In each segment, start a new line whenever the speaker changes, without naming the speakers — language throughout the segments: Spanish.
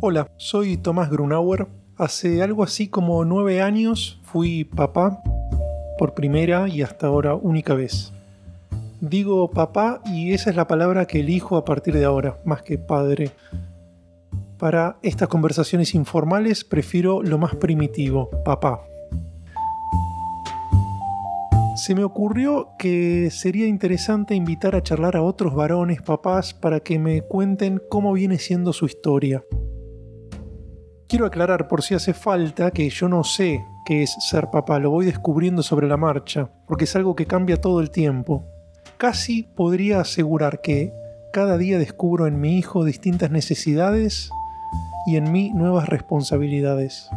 Hola, soy Tomás Grunauer. Hace algo así como nueve años fui papá por primera y hasta ahora única vez. Digo papá y esa es la palabra que elijo a partir de ahora, más que padre. Para estas conversaciones informales prefiero lo más primitivo, papá. Se me ocurrió que sería interesante invitar a charlar a otros varones, papás, para que me cuenten cómo viene siendo su historia. Quiero aclarar por si hace falta que yo no sé qué es ser papá, lo voy descubriendo sobre la marcha, porque es algo que cambia todo el tiempo. Casi podría asegurar que cada día descubro en mi hijo distintas necesidades y en mí nuevas responsabilidades.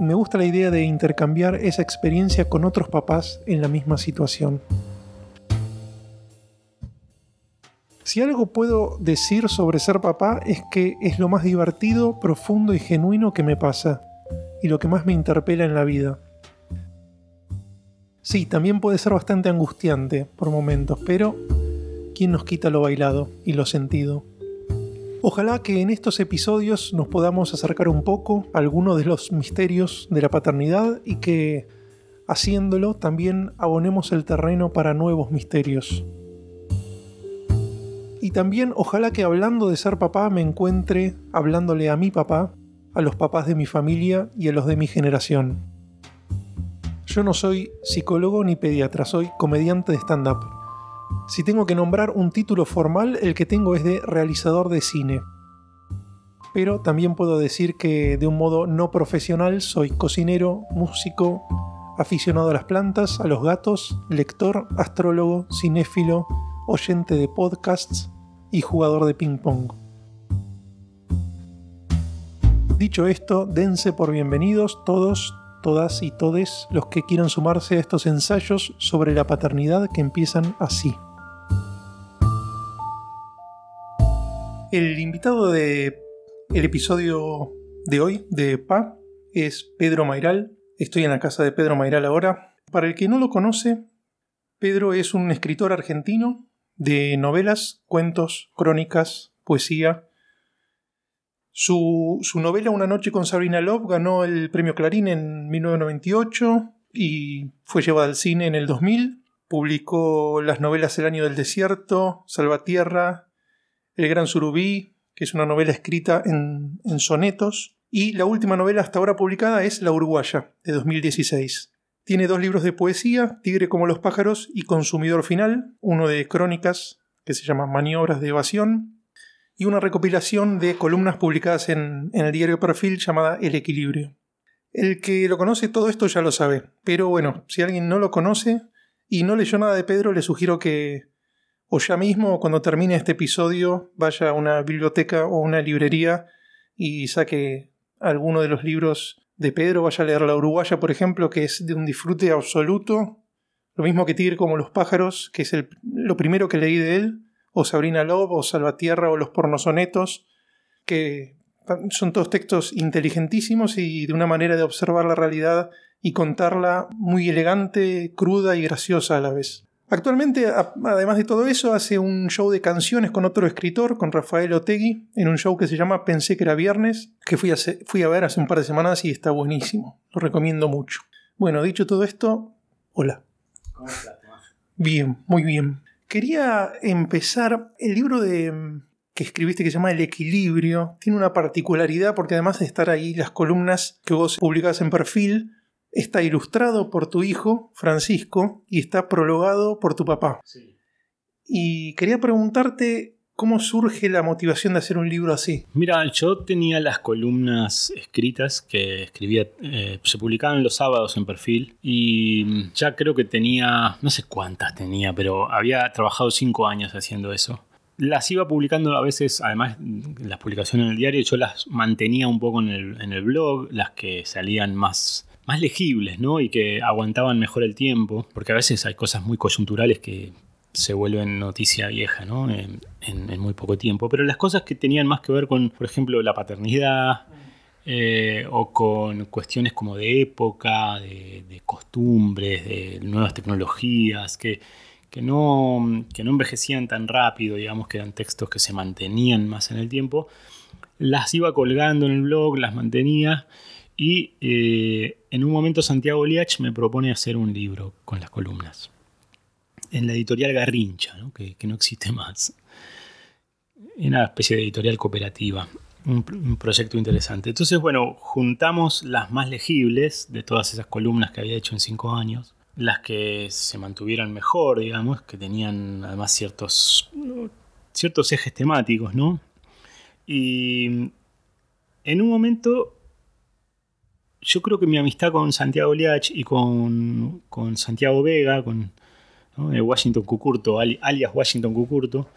Me gusta la idea de intercambiar esa experiencia con otros papás en la misma situación. Si algo puedo decir sobre ser papá es que es lo más divertido, profundo y genuino que me pasa, y lo que más me interpela en la vida. Sí, también puede ser bastante angustiante por momentos, pero ¿quién nos quita lo bailado y lo sentido? Ojalá que en estos episodios nos podamos acercar un poco a algunos de los misterios de la paternidad y que, haciéndolo, también abonemos el terreno para nuevos misterios. Y también ojalá que hablando de ser papá me encuentre hablándole a mi papá, a los papás de mi familia y a los de mi generación. Yo no soy psicólogo ni pediatra, soy comediante de stand-up. Si tengo que nombrar un título formal, el que tengo es de realizador de cine. Pero también puedo decir que de un modo no profesional soy cocinero, músico, aficionado a las plantas, a los gatos, lector, astrólogo, cinéfilo, oyente de podcasts y jugador de ping pong. Dicho esto, dense por bienvenidos todos, todas y todes los que quieran sumarse a estos ensayos sobre la paternidad que empiezan así. El invitado de el episodio de hoy de PA es Pedro Mairal. Estoy en la casa de Pedro Mairal ahora. Para el que no lo conoce, Pedro es un escritor argentino de novelas, cuentos, crónicas, poesía. Su, su, novela Una noche con Sabrina Love ganó el premio Clarín en 1998 y fue llevada al cine en el 2000. Publicó las novelas El año del desierto, Salvatierra, el Gran Surubí, que es una novela escrita en, sonetos, y la última novela hasta ahora publicada es La Uruguaya, de 2016. Tiene dos libros de poesía, Tigre como los pájaros y Consumidor Final, uno de crónicas que se llama Maniobras de Evasión, y una recopilación de columnas publicadas en, el diario Perfil llamada El Equilibrio. El que lo conoce todo esto ya lo sabe, pero bueno, si alguien no lo conoce y no leyó nada de Pedro, le sugiero que, o ya mismo cuando termine este episodio vaya a una biblioteca o una librería y saque alguno de los libros de Pedro, vaya a leer La Uruguaya, por ejemplo, que es de un disfrute absoluto. Lo mismo que Tigre como los pájaros, que es el, lo primero que leí de él, o Sabrina Lob, o Salvatierra, o los pornosonetos, que son todos textos inteligentísimos y de una manera de observar la realidad y contarla muy elegante, cruda y graciosa a la vez. Actualmente, además de todo eso, hace un show de canciones con otro escritor, con Rafael Otegui, en un show que se llama Pensé que era viernes, que fui a, fui a ver hace un par de semanas y está buenísimo. Lo recomiendo mucho. Bueno, dicho todo esto, hola. ¿Cómo estás, Bien, muy bien. Quería empezar el libro de, que escribiste que se llama El Equilibrio. Tiene una particularidad porque además de estar ahí las columnas que vos publicás en perfil, está ilustrado por tu hijo, Francisco, y está prologado por tu papá. Y quería preguntarte cómo surge la motivación de hacer un libro así.
Mira, yo tenía las columnas escritas que escribía, eh, se publicaban los sábados en perfil y ya creo que tenía, no sé cuántas tenía, pero había trabajado cinco años haciendo eso las iba publicando a veces, además las publicaciones en el diario, yo las mantenía un poco en el, en el blog, las que salían más más legibles, ¿no? Y que aguantaban mejor el tiempo, porque a veces hay cosas muy coyunturales que se vuelven noticia vieja, ¿no? En, muy poco tiempo. Pero las cosas que tenían más que ver con, por ejemplo, la paternidad eh, o con cuestiones como de época, de, costumbres, de nuevas tecnologías, que, que, no, que no envejecían tan rápido, digamos, que eran textos que se mantenían más en el tiempo, las iba colgando en el blog, las mantenía y eh, en un momento Santiago Liach me propone hacer un libro con las columnas. En la editorial Garrincha, Que, no existe más. Una especie de editorial cooperativa. Un, un, proyecto interesante. Entonces, bueno, juntamos las más legibles de todas esas columnas que había hecho en cinco años. Las que se mantuvieron mejor, digamos, que tenían además ciertos, ciertos ejes temáticos, ¿no? Y en un momento yo creo que mi amistad con Santiago Liach y con, Santiago Vega, con Washington Cucurto, alias Washington Cucurto,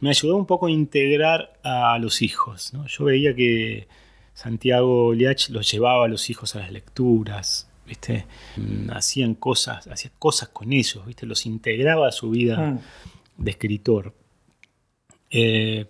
me ayudó un poco a integrar a los hijos. Yo veía que Santiago Liach los llevaba a los hijos a las lecturas, ¿viste? Mm, hacían cosas, hacía cosas con ellos, ¿viste? los integraba a su vida mm. de escritor. Eh,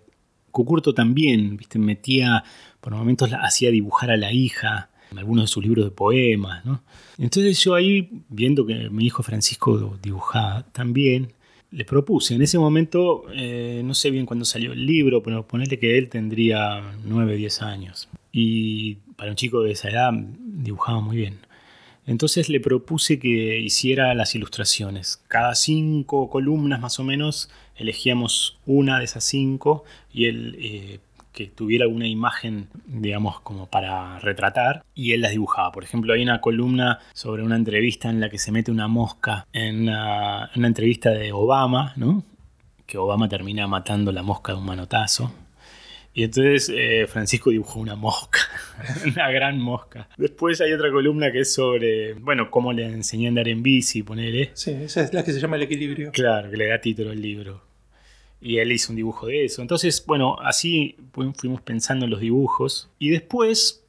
Cucurto también, ¿viste? metía, por momentos hacía dibujar a la hija, algunos de sus libros de poemas. ¿no? Entonces yo ahí, viendo que mi hijo Francisco dibujaba también, le propuse. En ese momento, eh, no sé bien cuándo salió el libro, pero ponerle que él tendría 9, 10 años. Y para un chico de esa edad dibujaba muy bien. Entonces le propuse que hiciera las ilustraciones. Cada cinco columnas más o menos elegíamos una de esas cinco y él eh, que tuviera alguna imagen, digamos, como para retratar, y él las dibujaba. Por ejemplo, hay una columna sobre una entrevista en la que se mete una mosca en una, entrevista de Obama, ¿no? Que Obama termina matando la mosca de un manotazo. Y entonces eh, Francisco dibujó una mosca, una gran mosca. Después hay otra columna que es sobre, bueno, cómo le enseñé a andar en bici, ponele.
Sí, esa es la que se llama El Equilibrio.
Claro, que le da título al libro y él hizo un dibujo de eso. Entonces, bueno, así fuimos pensando en los dibujos. Y después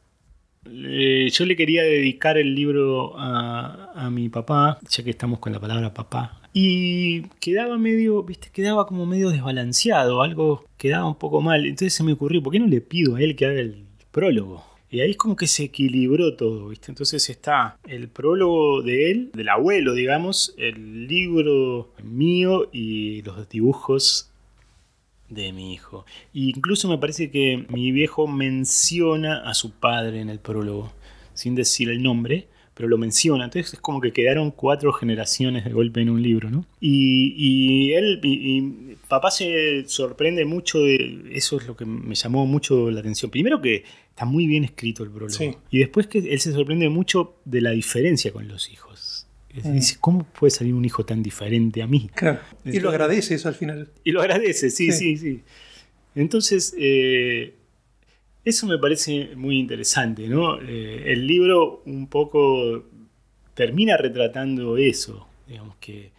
eh, yo le quería dedicar el libro a, mi papá, ya que estamos con la palabra papá. Y quedaba medio, viste, quedaba como medio desbalanceado, algo quedaba un poco mal. Entonces se me ocurrió, ¿por qué no le pido a él que haga el prólogo? Y ahí es como que se equilibró todo, ¿viste? Entonces está el prólogo de él, del abuelo, digamos, el libro mío y los dibujos de mi hijo. incluso me parece que mi viejo menciona a su padre en el prólogo, sin decir el nombre, pero lo menciona. Entonces es como que quedaron cuatro generaciones de golpe en un libro, ¿no? Y, él, y, papá se sorprende mucho de eso, es lo que me llamó mucho la atención. Primero que está muy bien escrito el prólogo. Y después que él se sorprende mucho de la diferencia con los hijos. Mm. Dice, ¿cómo puede salir un hijo tan diferente a mí?
Claro. Y lo agradece eso al final.
Y lo agradece, sí, sí, sí. Entonces, eh, eso me parece muy interesante, ¿no? Eh, el libro un poco termina retratando eso, digamos que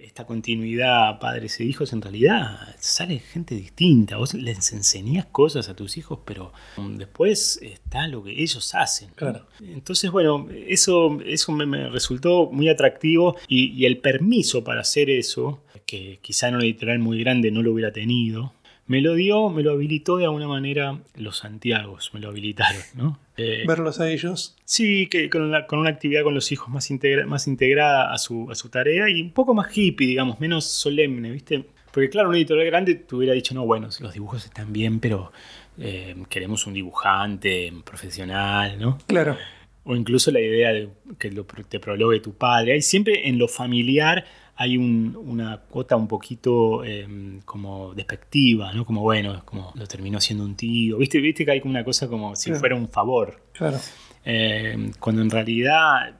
esta continuidad padres e hijos, en realidad sale gente distinta. Vos les enseñás cosas a tus hijos, pero después está lo que ellos hacen.
Claro.
Entonces, bueno, eso, eso me, resultó muy atractivo y, el permiso para hacer eso, que quizá en una editorial muy grande no lo hubiera tenido, me lo dio, me lo habilitó de alguna manera los Santiagos, me lo habilitaron, ¿no?
Eh, Verlos a ellos.
Sí, que con, una actividad con los hijos más, más integrada a su, a su tarea y un poco más hippie, digamos, menos solemne, ¿viste? Porque claro, un editorial grande te hubiera dicho, no, bueno, los dibujos están bien, pero eh, queremos un dibujante profesional, ¿no?
Claro.
O incluso la idea de que lo, te prologue tu padre. Hay siempre en lo familiar hay una cuota un poquito em, como despectiva, ¿no? Como bueno, como lo terminó siendo un tío. ¿Viste, ¿Viste que hay una cosa como si fuera un favor?
Claro.
Em, cuando en realidad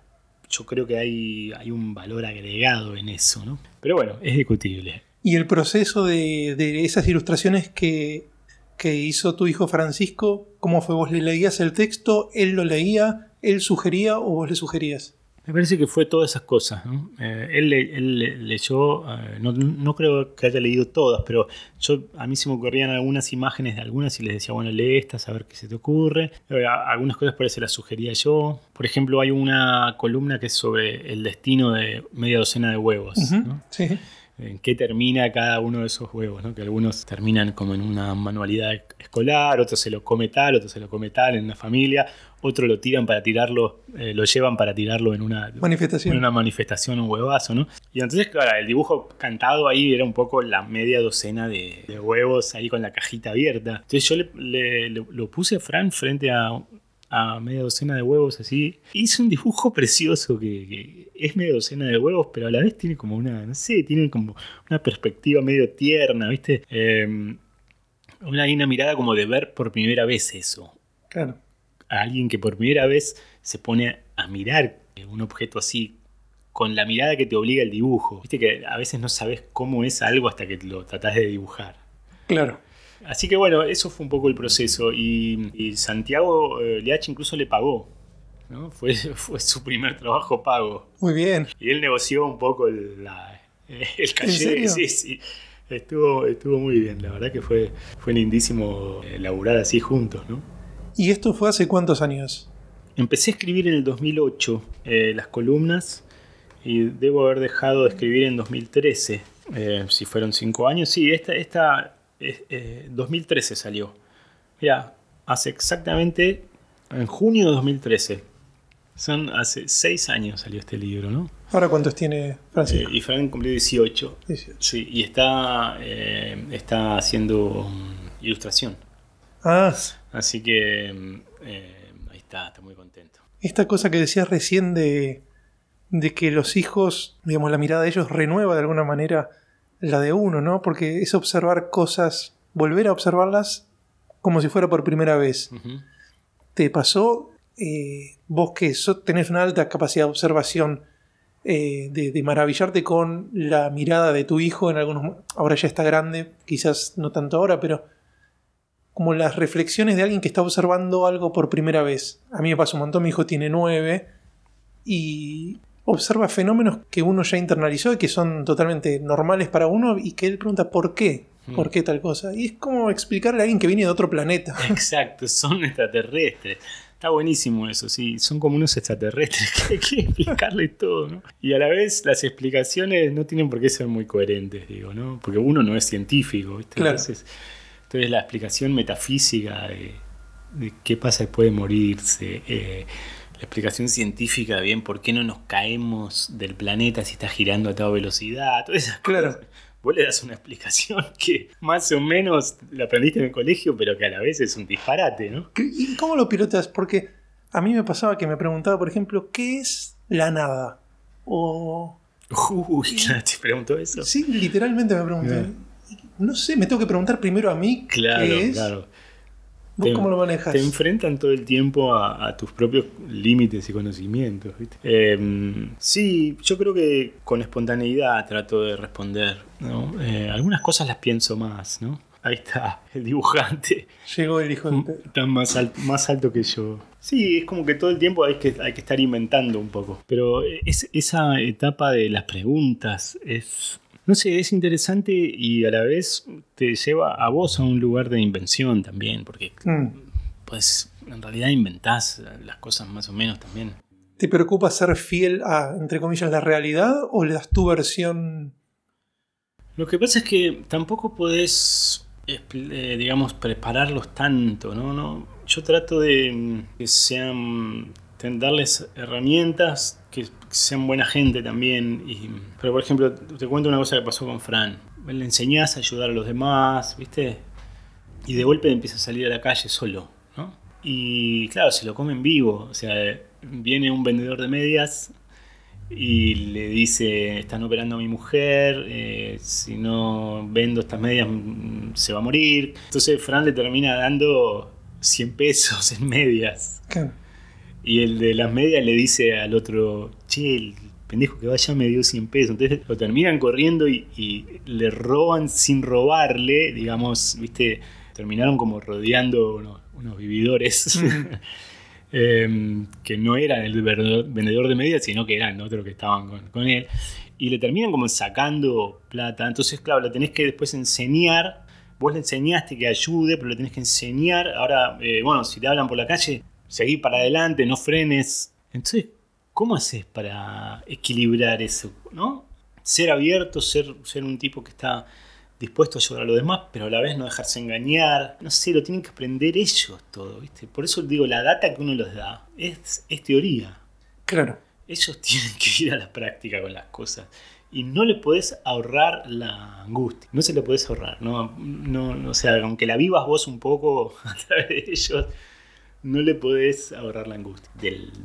yo creo que hay, hay un valor agregado en eso, ¿no? Pero bueno, es discutible.
¿Y el proceso de, de esas ilustraciones que, que hizo tu hijo Francisco, cómo fue? ¿Vos le leías el texto, él lo leía, él sugería o vos le sugerías?
Me parece que fue todas esas cosas. Eh, él, leyó, eh, no, creo que haya leído todas, pero yo a mí se me ocurrían algunas imágenes de algunas y les decía, bueno, lee estas a ver qué se te ocurre. Eh, algunas cosas por las sugería yo. Por ejemplo, hay una columna que es sobre el destino de media docena de huevos.
sí
en qué termina cada uno de esos huevos, ¿no? que algunos terminan como en una manualidad escolar, otros se lo come tal, otros se lo come tal en una familia, otro lo tiran para tirarlo, eh, lo llevan para tirarlo en una
manifestación,
en una manifestación, un huevazo, ¿no? Y entonces, claro, el dibujo cantado ahí era un poco la media docena de, huevos ahí con la cajita abierta. Entonces yo le, lo puse a Fran frente a, a media docena de huevos así. Hice un dibujo precioso que, es media docena de huevos, pero a la vez tiene como una, no sé, tiene como una perspectiva medio tierna, ¿viste? Eh, una, una mirada como de ver por primera vez eso.
Claro
a alguien que por primera vez se pone a mirar un objeto así con la mirada que te obliga el dibujo. Viste que a veces no sabes cómo es algo hasta que lo tratás de dibujar.
Claro.
Así que bueno, eso fue un poco el proceso. Y, Santiago eh, Leach incluso le pagó. ¿no? Fue, fue su primer trabajo pago.
Muy bien.
Y él negoció un poco el, la, el caché. Sí, sí. Estuvo, estuvo muy bien. La verdad que fue, fue lindísimo eh, laburar así juntos, ¿no?
¿Y esto fue hace cuántos años?
Empecé a escribir en el 2008 eh, las columnas y debo haber dejado de escribir en 2013. Eh, si fueron cinco años, sí, esta, esta 2013 eh, salió. Mira, hace exactamente en junio de 2013. Son hace seis años salió este libro, ¿no?
¿Ahora cuántos tiene Francisco?
y Fran cumplió 18.
18.
Sí, y está, está haciendo ilustración.
Ah.
Así que mm, eh, ahí está, está muy contento.
Esta cosa que decías recién de, de que los hijos, digamos, la mirada de ellos renueva de alguna manera la de uno, ¿no? Porque es observar cosas, volver a observarlas como si fuera por primera vez. ¿Te pasó eh, vos que tenés una alta capacidad de observación, eh, de, de, maravillarte con la mirada de tu hijo en algunos... Ahora ya está grande, quizás no tanto ahora, pero como las reflexiones de alguien que está observando algo por primera vez. A mí me pasa un montón, mi hijo tiene nueve y observa fenómenos que uno ya internalizó y que son totalmente normales para uno y que él pregunta ¿por qué? Hmm. ¿Por qué tal cosa? Y es como explicarle a alguien que viene de otro planeta.
Exacto, son extraterrestres. Está buenísimo eso, sí, son como unos extraterrestres que hay que explicarle todo, ¿no? Y a la vez las explicaciones no tienen por qué ser muy coherentes, digo, ¿no? Porque uno no es científico, ¿viste?
Claro.
Entonces la explicación metafísica de, qué pasa después de morirse, eh, la explicación científica de bien por qué no nos caemos del planeta si está girando a toda velocidad, todas esas
claro.
Vos le das una explicación que más o menos la aprendiste en el colegio, pero que a la vez es un disparate, ¿no?
¿Y cómo lo pilotas? Porque a mí me pasaba que me preguntaba, por ejemplo, ¿qué es la nada? O...
Uy, ¿te preguntó eso?
Sí, literalmente me pregunté no sé, me tengo que preguntar primero a mí.
Claro, claro.
¿Vos cómo lo manejas?
Te enfrentan todo el tiempo a, tus propios límites y conocimientos. Em, sí, yo creo que con espontaneidad trato de responder. Eh, algunas cosas las pienso más, ¿no? Ahí está, el dibujante.
Llegó el hijo de
Está más, más alto que yo. Sí, es como que todo el tiempo hay que, hay que estar inventando un poco. Pero es, esa etapa de las preguntas es no sé, es interesante y a la vez te lleva a vos a un lugar de invención también, porque mm. pues en realidad inventás las cosas más o menos también.
¿Te preocupa ser fiel a, entre comillas, la realidad o le das tu versión?
Lo que pasa es que tampoco podés, eh, digamos, prepararlos tanto, ¿no? ¿no? Yo trato de que sean darles herramientas que sean buena gente también. Y, pero por ejemplo, te cuento una cosa que pasó con Fran. Le enseñás a ayudar a los demás, ¿viste? Y de golpe empieza a salir a la calle solo, ¿no? Y claro, se lo comen vivo. O sea, viene un vendedor de medias y le dice, están operando a mi mujer, eh, si no vendo estas medias mm, se va a morir. Entonces Fran le termina dando 100 pesos en medias. Y el de las medias le dice al otro, che, el pendejo que vaya me dio 100 pesos. Entonces lo terminan corriendo y, le roban sin robarle, digamos, viste, terminaron como rodeando unos, vividores. Em, que no eran el vendedor de medias, sino que eran otros que estaban con, él. Y le terminan como sacando plata. Entonces, claro, le tenés que después enseñar. Vos le enseñaste que ayude, pero le tenés que enseñar. Ahora, eh, bueno, si te hablan por la calle, seguir para adelante, no frenes. Entonces, ¿cómo haces para equilibrar eso? ¿no? Ser abierto, ser, ser un tipo que está dispuesto a ayudar a los demás, pero a la vez no dejarse engañar. No sé, lo tienen que aprender ellos todo, ¿viste? Por eso digo, la data que uno les da es, es teoría.
Claro.
Ellos tienen que ir a la práctica con las cosas. Y no le podés ahorrar la angustia. No se le podés ahorrar. No, no, o sea, aunque la vivas vos un poco a través de ellos, no le podés ahorrar la angustia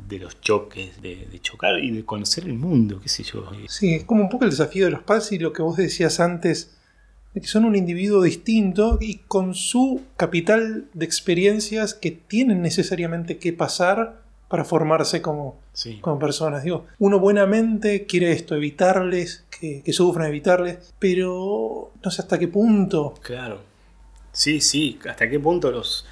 de los choques, de, chocar y de conocer el mundo, qué sé yo.
Sí, es como un poco el desafío de los padres y lo que vos decías antes, de que son un individuo distinto y con su capital de experiencias que tienen necesariamente que pasar para formarse como, como personas. Digo, uno buenamente quiere esto, evitarles, que, que sufran, evitarles, pero no sé hasta qué punto.
Claro. Sí, sí, hasta qué punto los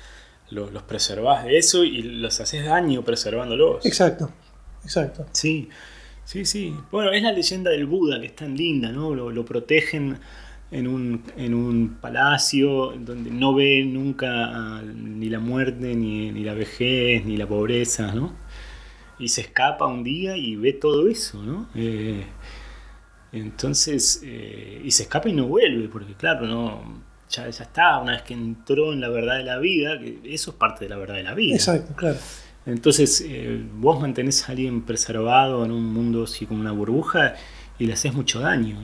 los, los preservás de eso y los haces daño preservándolos.
Exacto, exacto.
Sí, sí, sí. Bueno, es la leyenda del Buda que es tan linda, ¿no? Lo, protegen en un, en un, palacio donde no ve nunca ni la muerte, ni, la vejez, ni la pobreza, ¿no? Y se escapa un día y ve todo eso, ¿no? Eh, entonces, eh, y se escapa y no vuelve, porque claro, no ya, está, una vez que entró en la verdad de la vida, que eso es parte de la verdad de la vida.
Exacto, claro.
Entonces, eh, vos mantenés a alguien preservado en un mundo así como una burbuja y le haces mucho daño.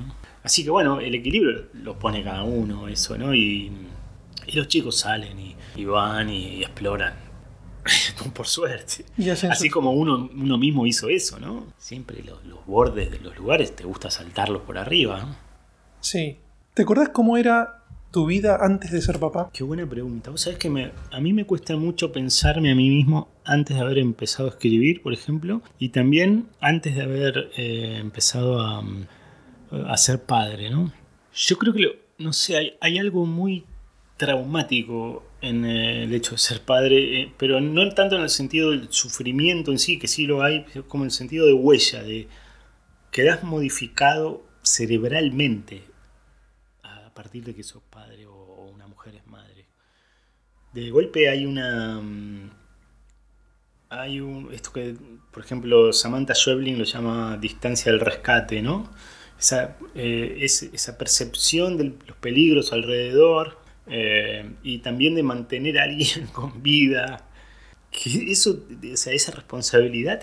Así que bueno, el equilibrio lo pone cada uno, eso, ¿no? Y, los chicos salen y, van y, exploran. Por suerte. Así como uno, uno mismo hizo eso, ¿no? Siempre los, los bordes de los lugares te gusta saltarlos por arriba, ¿no?
Sí. ¿Te acordás cómo era tu vida antes de ser papá?
Qué buena pregunta. Vos sabés que a mí me cuesta mucho pensarme a mí mismo antes de haber empezado a escribir, por ejemplo, y también antes de haber eh, empezado a, a, ser padre, ¿no? Yo creo que, no sé, hay, algo muy traumático en el hecho de ser padre, eh, pero no tanto en el sentido del sufrimiento en sí, que sí lo hay, como en el sentido de huella, de quedas modificado cerebralmente a partir de que sos padre o, una mujer es madre. De golpe hay una... Mm, hay un... Esto que, por ejemplo, Samantha Schweblin lo llama distancia del rescate, ¿no? Esa, eh, esa percepción de los peligros alrededor eh, y también de mantener a alguien con vida. Que eso, o sea, esa responsabilidad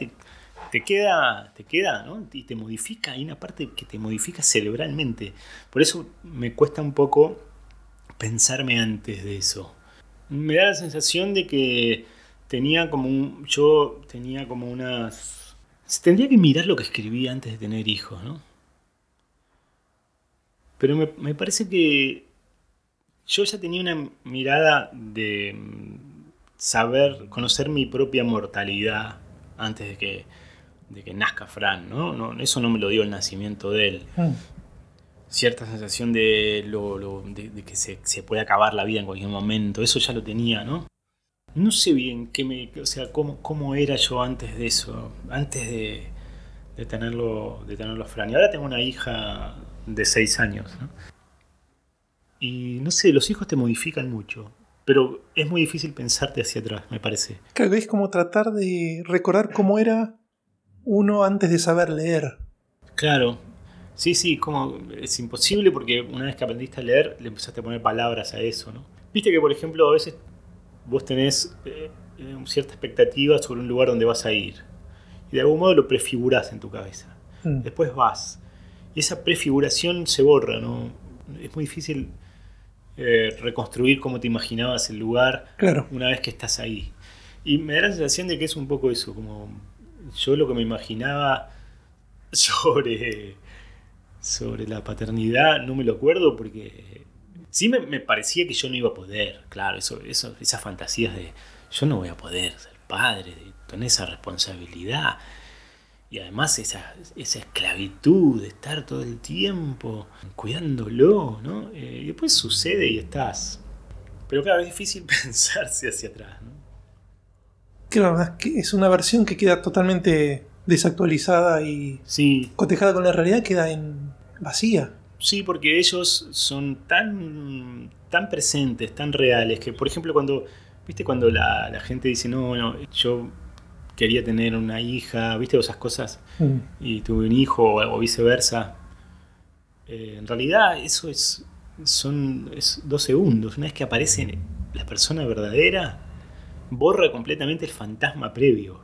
te queda, te queda, ¿no? Y te modifica, hay una parte que te modifica cerebralmente. Por eso me cuesta un poco pensarme antes de eso. Me da la sensación de que tenía como un, yo tenía como unas... Tendría que mirar lo que escribí antes de tener hijos, ¿no? Pero me, me parece que yo ya tenía una mirada de saber, conocer mi propia mortalidad antes de que de que nazca Fran, ¿no? Eso no me lo dio el nacimiento de él. Mm. Cierta sensación de, lo, de, que se, puede acabar la vida en cualquier momento, eso ya lo tenía, ¿no? No sé bien qué me, o sea, cómo, cómo era yo antes de eso, antes de, de, tenerlo, de tenerlo a Fran. Y ahora tengo una hija de seis años, ¿no? Y no sé, los hijos te modifican mucho pero es muy difícil pensarte hacia atrás, me parece.
Que es como tratar de recordar cómo era uno antes de saber leer.
Claro, sí, sí, como es imposible porque una vez que aprendiste a leer le empezaste a poner palabras a eso, ¿no? Viste que, por ejemplo, a veces vos tenés eh, eh, cierta expectativa sobre un lugar donde vas a ir y de algún modo lo prefigurás en tu cabeza. Mm. Después vas y esa prefiguración se borra, ¿no? Es muy difícil eh, reconstruir cómo te imaginabas el lugar una vez que estás ahí. Y me da la sensación de que es un poco eso, como yo lo que me imaginaba sobre, sobre la paternidad no me lo acuerdo porque sí me, parecía que yo no iba a poder, claro, eso, eso, esas fantasías de yo no voy a poder ser padre, de tener esa responsabilidad. Y además esa, esa esclavitud de estar todo el tiempo cuidándolo, ¿no? Eh, y después sucede y estás. Pero claro, es difícil pensarse hacia atrás, ¿no?
Claro, es una versión que queda totalmente desactualizada y cotejada con la realidad, queda en vacía.
Sí, porque ellos son tan, tan presentes, tan reales, que por ejemplo cuando, viste, cuando la, gente dice, no, no, yo quería tener una hija, viste, esas cosas, mm. y tuve un hijo o, viceversa, eh, en realidad eso es son es dos segundos. Una vez que aparece la persona verdadera, borra completamente el fantasma previo.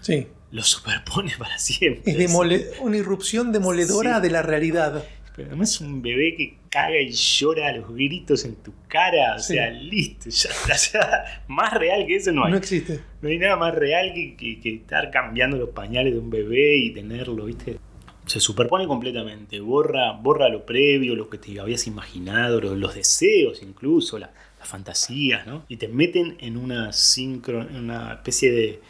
Sí.
Lo superpone para siempre.
Es una irrupción demoledora de la realidad.
Pero además es un bebé que caga y llora a los gritos en tu cara. O sea, listo. Ya, más real que eso no hay.
No existe.
No hay nada más real que, que, estar cambiando los pañales de un bebé y tenerlo, ¿viste? Se superpone completamente. Borra, borra lo previo, lo que te habías imaginado, los, deseos incluso, las fantasías, ¿no? Y te meten en una sincro, en una especie de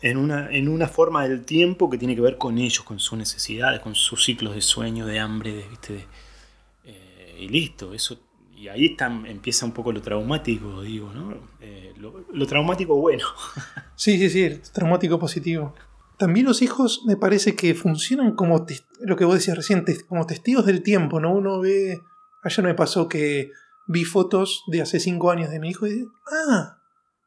en una, en una forma del tiempo que tiene que ver con ellos, con sus necesidades, con sus ciclos de sueño, de hambre, de, ¿viste? Eh, y listo, eso, y ahí está, empieza un poco lo traumático, digo, ¿no? Eh, lo, traumático bueno.
Sí, sí, sí, traumático positivo. También los hijos me parece que funcionan como lo que vos decías recién, como testigos del tiempo, ¿no? Uno ve, ayer me pasó que vi fotos de hace cinco años de mi hijo y dije, ah,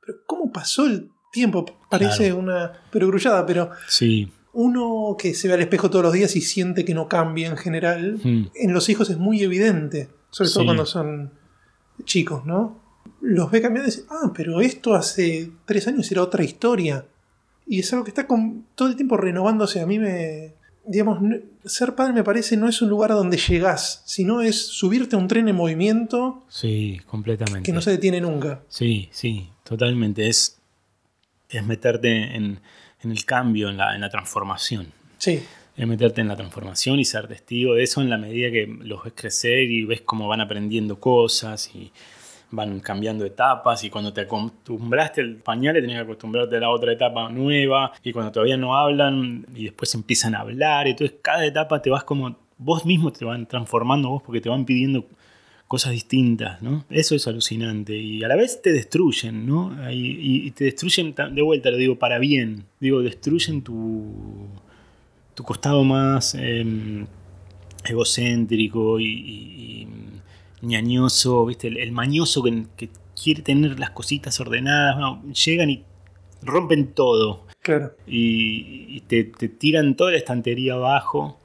pero ¿cómo pasó el tiempo. Parece una perogrullada, pero
sí.
uno que se ve al espejo todos los días y siente que no cambia en general, hmm. en los hijos es muy evidente, sobre todo cuando son chicos, ¿no? Los ve cambiando y dicen, ah, pero esto hace tres años era otra historia. Y es algo que está con, todo el tiempo renovándose. A mí me. Digamos, ser padre me parece no es un lugar a donde llegás, sino es subirte a un tren en movimiento.
Sí, completamente.
Que no se detiene nunca.
Sí, sí, totalmente. Es, es meterte en, el cambio, en la, transformación.
Sí.
Es meterte en la transformación y ser testigo de eso en la medida que los ves crecer y ves cómo van aprendiendo cosas y van cambiando etapas y cuando te acostumbraste al pañal tenés que acostumbrarte a la otra etapa nueva y cuando todavía no hablan y después empiezan a hablar, entonces cada etapa te vas como vos mismo te van transformando vos porque te van pidiendo cosas distintas, ¿no? Eso es alucinante y a la vez te destruyen, ¿no? Y, te destruyen, de vuelta lo digo, para bien, digo, destruyen tu, tu costado más em, egocéntrico y, ñañoso, ¿viste? El, mañoso que, quiere tener las cositas ordenadas, llegan y rompen todo.
Claro.
Y, te, te, tiran toda la estantería abajo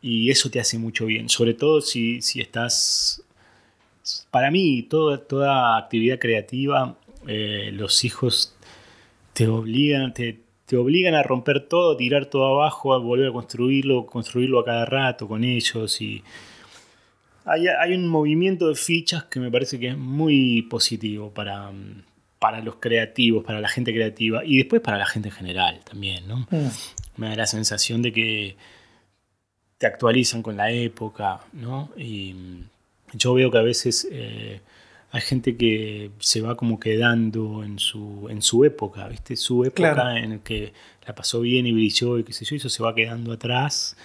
y eso te hace mucho bien, sobre todo si, si estás para mí, toda actividad creativa, eh, los hijos te obligan, te, obligan a romper todo, tirar todo abajo, a volver a construirlo, construirlo a cada rato con ellos. Y hay, un movimiento de fichas que me parece que es muy positivo para, para los creativos, para la gente creativa y después para la gente en general también. ¿no? Mm. Me da la sensación de que te actualizan con la época, ¿no? Y yo veo que a veces eh, hay gente que se va como quedando en su, en su época, ¿viste? Su época en la que la pasó bien y brilló y qué sé yo, eso se va quedando atrás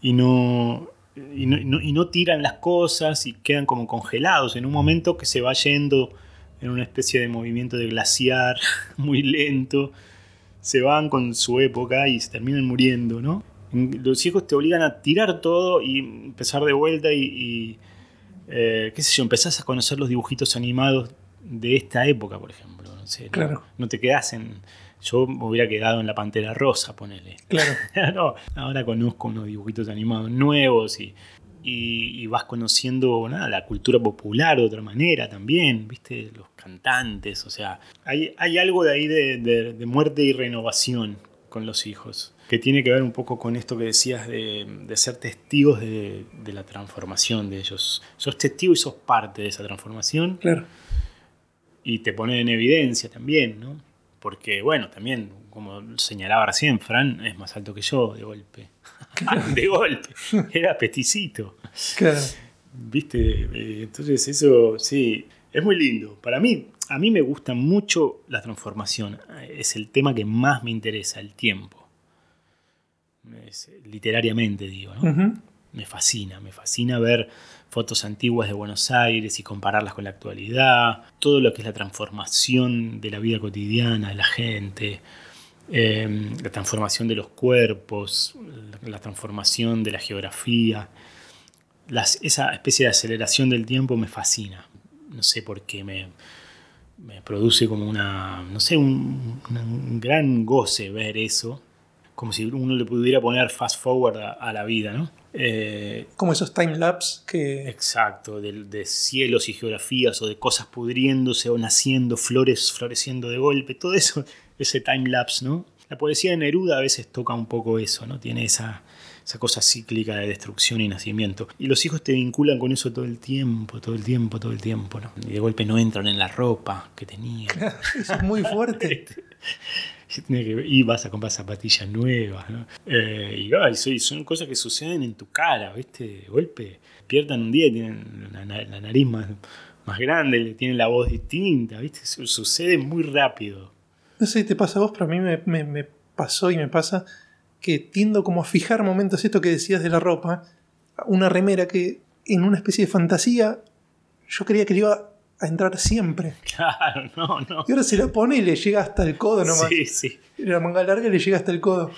y no, y no, tiran las cosas y quedan como congelados en un momento que se va yendo en una especie de movimiento de glaciar muy lento. Se van con su época y se terminan muriendo, ¿no? Los hijos te obligan a tirar todo y empezar de vuelta y eh, qué sé yo, empezás a conocer los dibujitos animados de esta época, por ejemplo.
claro.
no, te quedás en... Yo me hubiera quedado en la Pantera Rosa, ponele.
Claro.
ahora conozco unos dibujitos animados nuevos y, y, vas conociendo nada, la cultura popular de otra manera también, ¿viste? Los cantantes, o sea, hay, hay algo de ahí de muerte y renovación con los hijos que tiene que ver un poco con esto que decías de, ser testigos de, la transformación de ellos. Sos testigo y sos parte de esa transformación.
Claro.
Y te pone en evidencia también, ¿no? Porque, bueno, también, como señalaba recién, Fran es más alto que yo, de golpe. de golpe. Era peticito.
Claro.
¿Viste? Eh, entonces, eso, sí, es muy lindo. Para mí, a mí me gusta mucho la transformación. Es el tema que más me interesa, el tiempo literariamente digo, Me fascina, me fascina ver fotos antiguas de Buenos Aires y compararlas con la actualidad, todo lo que es la transformación de la vida cotidiana de la gente, em, la transformación de los cuerpos, la transformación de la geografía, esa especie de aceleración del tiempo me fascina. No sé por qué me, produce como una, no sé, un gran goce ver eso como si uno le pudiera poner fast forward a, a la vida, ¿no? Eh,
Como esos time-lapse que...
exacto, de, de cielos y geografías o de cosas pudriéndose o naciendo, flores floreciendo de golpe, todo eso, ese time-lapse, ¿no? La poesía de Neruda a veces toca un poco eso, ¿no? Tiene esa, esa cosa cíclica de destrucción y nacimiento. Y los hijos te vinculan con eso todo el tiempo, todo el tiempo, todo el tiempo, ¿no? Y de golpe no entran en la ropa que tenían.
Eso es muy fuerte.
Y vas a comprar zapatillas nuevas, ¿no? Eh, y son cosas que suceden en tu cara, ¿viste? Golpe despiertan un día y tienen la, na- la nariz más, grande, le tienen la voz distinta, ¿viste? Su- sucede muy rápido.
No sé si te pasa a vos, pero a mí me, me- me pasó y me pasa que tiendo como a fijar momentos, esto que decías de la ropa, una remera que en una especie de fantasía yo creía que le iba a entrar siempre.
Claro, no, no.
Y ahora se la pone y le llega hasta el codo nomás.
Sí, sí.
La manga larga le llega hasta el codo.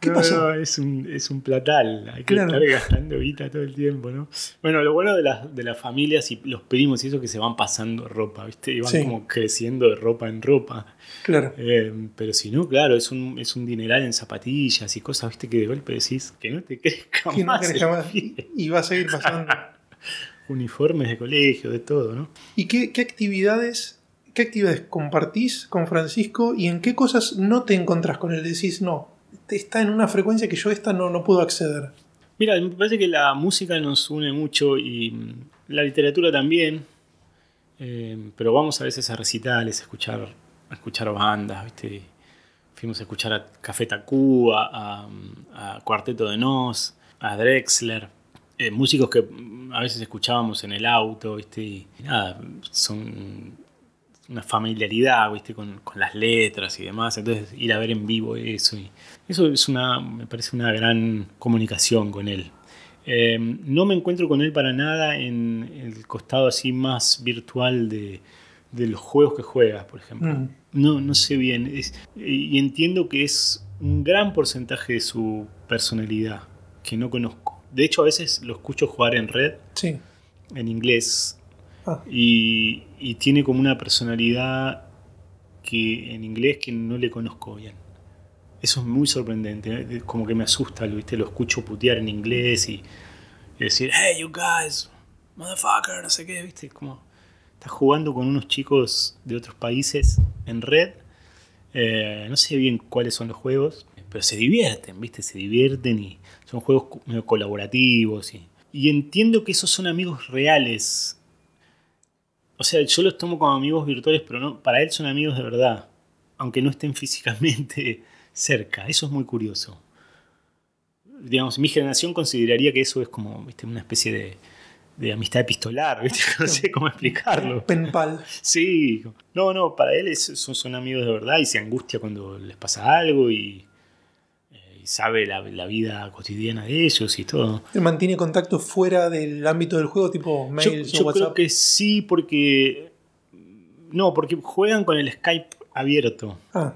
¿Qué
No,
pasó?
no, es, un, es un platal. Hay que
Claro.
estar gastando guita todo el tiempo, ¿no? Bueno, lo bueno de las, de las familias y los primos y eso que se van pasando ropa, ¿viste? Y van
Sí.
como creciendo de ropa en ropa.
Claro.
Eh, pero si no, claro, es un, es un dineral en zapatillas y cosas, ¿viste? Que de golpe decís que no te crezca
Que no
más. el
jamás.
pie.
Y va a seguir pasando.
Uniformes de colegio, de todo, ¿no?
¿Y qué, qué actividades, qué actividades compartís con Francisco y en qué cosas no te encontrás con él? Decís, no, está en una frecuencia que yo esta no, no puedo acceder.
Mira, me parece que la música nos une mucho y mm, la literatura también. Eh, pero vamos a veces a recitales, a escuchar, a escuchar bandas, ¿viste? Fuimos a escuchar a Café Tacuba, a, a Cuarteto de Nos, a Drexler. Eh, músicos que mm, a veces escuchábamos en el auto, ¿viste? Y nada, son una familiaridad, ¿viste? Con, con las letras y demás. Entonces, ir a ver en vivo eso. Y eso es una, me parece una gran comunicación con él. Eh, no me encuentro con él para nada en el costado así más virtual de, de los juegos que juegas, por ejemplo.
Mm.
No, no sé bien. Es- y entiendo que es un gran porcentaje de su personalidad que no conozco. De hecho, a veces lo escucho jugar en red,
Sí.
en inglés,
Ah,
y, y tiene como una personalidad que en inglés que no le conozco bien. Eso es muy sorprendente, ¿eh? como que me asusta, lo, ¿viste? lo escucho putear en inglés y, y decir, hey you guys, motherfucker, no sé qué, ¿viste? Como está jugando con unos chicos de otros países en red. Eh, no sé bien cuáles son los juegos, pero se divierten, ¿viste? Se divierten y son juegos medio colaborativos. Y, y entiendo que esos son amigos reales. O sea, yo los tomo como amigos virtuales, pero no, para él son amigos de verdad, aunque no estén físicamente cerca. Eso es muy curioso. Digamos, mi generación consideraría que eso es como ¿viste? una especie de, de amistad epistolar, ¿viste? no sé cómo explicarlo.
pen pal.
Sí, no, no, para él es- son, son amigos de verdad y se angustia cuando les pasa algo y sabe la, la vida cotidiana de ellos y todo.
¿Te mantiene contacto fuera del ámbito del juego, tipo
Yo,
mails
yo
o
creo que sí, porque. No, porque juegan con el Skype abierto.
Ah,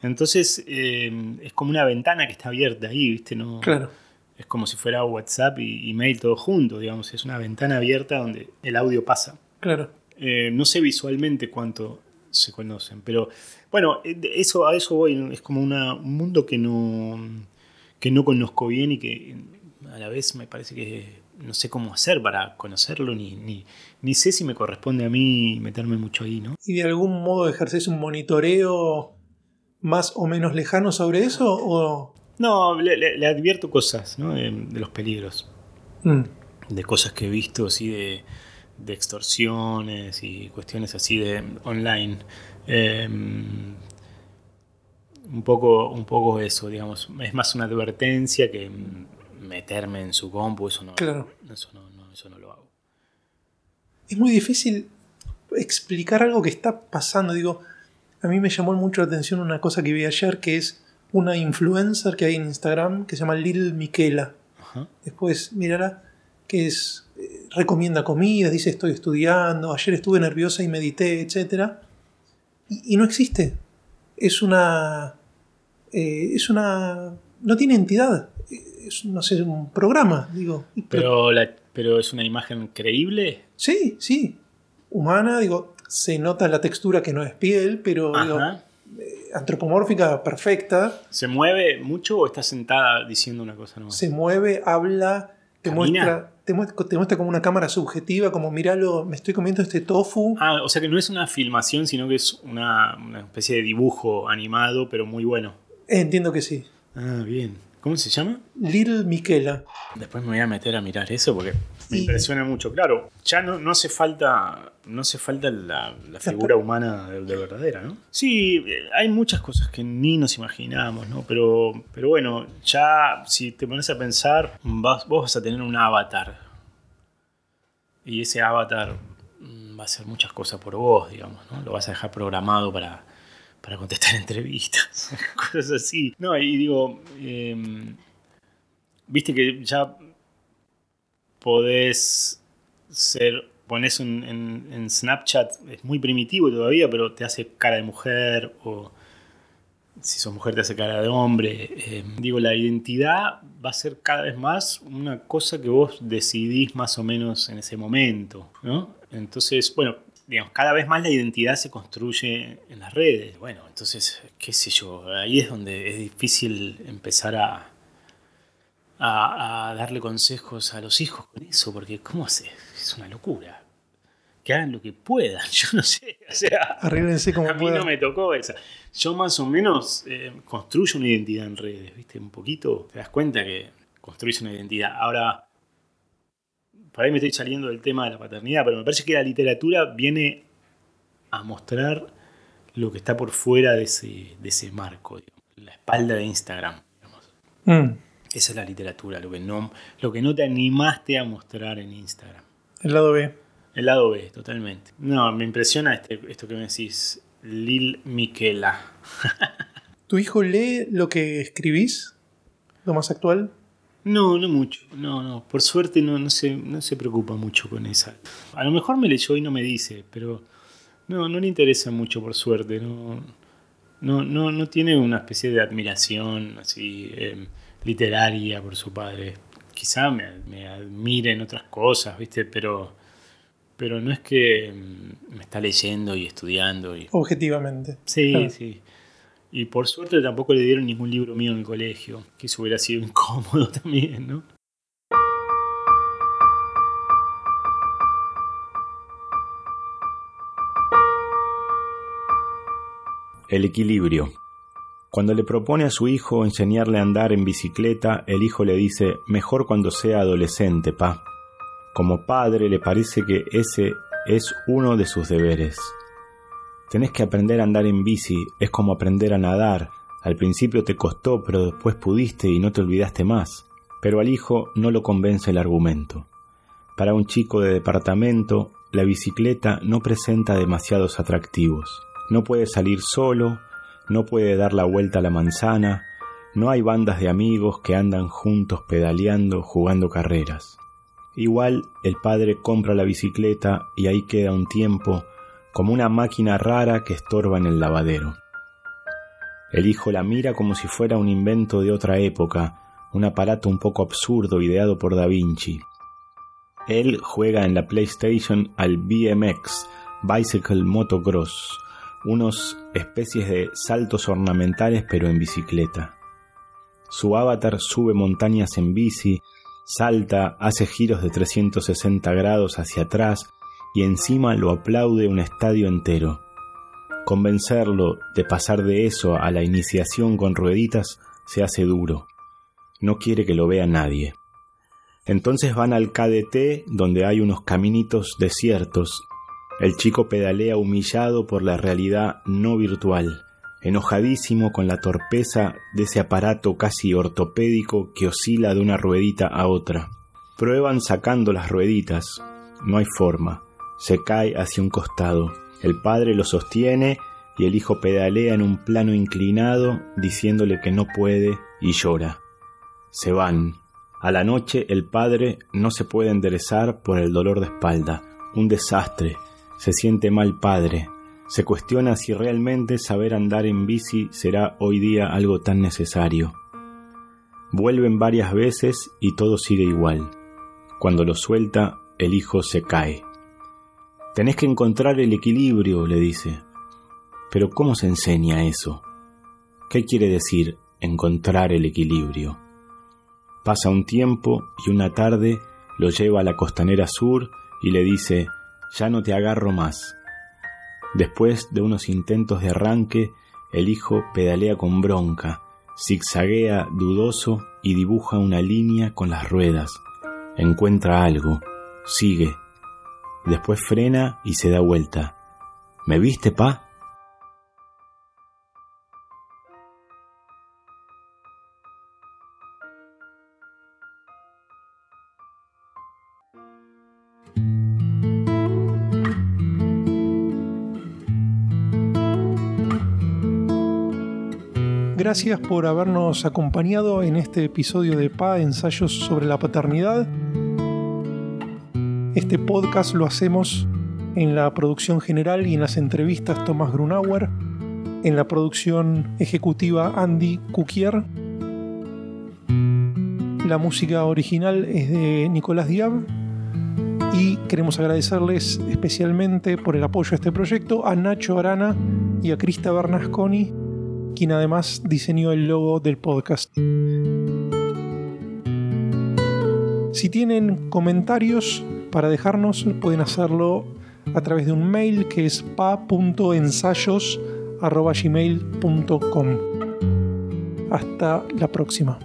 Entonces eh, es como una ventana que está abierta ahí, ¿viste? No,
claro.
Es como si fuera WhatsApp y email todo junto, digamos. Es una ventana abierta donde el audio pasa.
Claro.
Eh, no sé visualmente cuánto se conocen, pero bueno, eh, eso, a eso voy. Es como una- un mundo que no, que no conozco bien y que a la vez me parece que no sé cómo hacer para conocerlo, ni, ni, ni sé si me corresponde a mí meterme mucho ahí, ¿no?
¿Y de algún modo ejerces un monitoreo más o menos lejano sobre eso? O...
No, le, le- le advierto cosas, ¿no? De, de los peligros.
Mm,
de cosas que he visto así de, de extorsiones y cuestiones así de online. Eh, un, poco, un poco eso, digamos. Es más una advertencia que meterme en su compu, eso no,
Claro.
eso no, no, eso no lo hago.
Es muy difícil explicar algo que está pasando. Digo, a mí me llamó mucho la atención una cosa que vi ayer, que es una influencer que hay en Instagram que se llama Lil Miquela.
Ajá.
Después, mírala, que es eh, recomienda comidas, dice estoy estudiando, ayer estuve nerviosa y medité, etc. Y, y no existe. Es una. eh, es una. No tiene entidad. Es, no sé, un programa, digo.
Pero, la, pero es una imagen creíble.
Sí, sí. Humana, digo, se nota la textura que no es piel, pero digo, eh, antropomórfica perfecta.
¿Se mueve mucho o está sentada diciendo una cosa nueva?
Se mueve, habla, te
¿Camina?
muestra, te, muestra, te muestra como una cámara subjetiva, como miralo, me estoy comiendo este tofu.
Ah, o sea que no es una filmación, sino que es una, una especie de dibujo animado, pero muy bueno.
Entiendo que sí.
Ah, bien. ¿Cómo se llama?
Little Miquela.
Después me voy a meter a mirar eso porque me impresiona mucho. Claro, ya no, no hace falta, no hace falta la, la figura humana de, de verdadera, ¿no? Sí, eh, hay muchas cosas que ni nos imaginamos, ¿no? Pero, pero bueno, ya si te pones a pensar, vas- vos vas a tener un avatar. Y ese avatar mm, va a hacer muchas cosas por vos, digamos, ¿no? Lo vas a dejar programado para, para contestar entrevistas, cosas así. No, y digo, em, viste que ya podés ser, pones un- en, en Snapchat, es muy primitivo todavía, pero te hace cara de mujer o si sos mujer te hace cara de hombre. Eh, digo, la identidad va a ser cada vez más una cosa que vos decidís más o menos en ese momento, ¿no? Entonces, bueno, digamos, cada vez más la identidad se construye en las redes. Bueno, entonces, qué sé yo, ahí es donde es difícil empezar a, a, a darle consejos a los hijos con eso, porque ¿cómo haces? Es una locura. Que hagan lo que puedan, yo no sé, o sea...
Arréglense como
A mí
puedan.
no me tocó esa. Yo más o menos eh, construyo una identidad en redes, ¿viste? Un poquito te das cuenta que construís una identidad. Ahora, por ahí me estoy saliendo del tema de la paternidad, pero me parece que la literatura viene a mostrar lo que está por fuera de ese, de ese marco, digamos, la espalda de Instagram. digamos.
Mm,
Esa es la literatura, lo que, no, lo que no te animaste a mostrar en Instagram.
el lado B.
El lado B, totalmente. No, me impresiona este- esto que me decís, Lil Miquela.
¿Tu hijo lee lo que escribís? ¿Lo más actual?
No, no mucho. No, no. Por suerte no, no, se, no se preocupa mucho con esa. A lo mejor me leyó y no me dice, pero no, no le interesa mucho por suerte. No, no, no, no tiene una especie de admiración así eh, literaria por su padre. Quizá me, me admire en otras cosas, ¿viste? Pero, pero no es que mm, me está leyendo y estudiando. Y...
Objetivamente.
Sí,
Claro.
sí. Y por suerte tampoco le dieron ningún libro mío en el colegio, que eso hubiera sido incómodo también, ¿no?
El equilibrio. Cuando le propone a su hijo enseñarle a andar en bicicleta, el hijo le dice, mejor cuando sea adolescente, pa. Como padre le parece que ese es uno de sus deberes. Tenés que aprender a andar en bici, es como aprender a nadar. Al principio te costó, pero después pudiste y no te olvidaste más. Pero al hijo no lo convence el argumento. Para un chico de departamento, la bicicleta no presenta demasiados atractivos. No puede salir solo, no puede dar la vuelta a la manzana, no hay bandas de amigos que andan juntos pedaleando, jugando carreras. Igual el padre compra la bicicleta y ahí queda un tiempo como una máquina rara que estorba en el lavadero. El hijo la mira como si fuera un invento de otra época, un aparato un poco absurdo ideado por Da Vinci. Él juega en la PlayStation al BMX, Bicycle Motocross, unos especies de saltos ornamentales pero en bicicleta. Su avatar sube montañas en bici, salta, hace giros de 360 grados hacia atrás y encima lo aplaude un estadio entero. Convencerlo de pasar de eso a la iniciación con rueditas se hace duro. No quiere que lo vea nadie. Entonces van al KDT donde hay unos caminitos desiertos. El chico pedalea humillado por la realidad no virtual, enojadísimo con la torpeza de ese aparato casi ortopédico que oscila de una ruedita a otra. Prueban sacando las rueditas. No hay forma. Se cae hacia un costado. El padre lo sostiene y el hijo pedalea en un plano inclinado diciéndole que no puede y llora. Se van. A la noche el padre no se puede enderezar por el dolor de espalda. Un desastre. Se siente mal padre. Se cuestiona si realmente saber andar en bici será hoy día algo tan necesario. Vuelven varias veces y todo sigue igual. Cuando lo suelta, el hijo se cae. Tenés que encontrar el equilibrio, le dice.
Pero ¿cómo se enseña eso? ¿Qué quiere decir encontrar el equilibrio? Pasa un tiempo y una tarde lo lleva a la costanera sur y le dice, ya no te agarro más. Después de unos intentos de arranque, el hijo pedalea con bronca, zigzaguea dudoso y dibuja una línea con las ruedas. Encuentra algo, sigue. Después frena y se da vuelta. ¿Me viste, pa?
Gracias por habernos acompañado en este episodio de PA Ensayos sobre la Paternidad. Este podcast lo hacemos en la producción general y en las entrevistas Tomás Grunauer, en la producción ejecutiva Andy Cuquier. La música original es de Nicolás Diab y queremos agradecerles especialmente por el apoyo a este proyecto a Nacho Arana y a Crista Bernasconi además diseñó el logo del podcast. Si tienen comentarios para dejarnos, pueden hacerlo a través de un mail que es pa.ensayos.gmail.com. Hasta la próxima.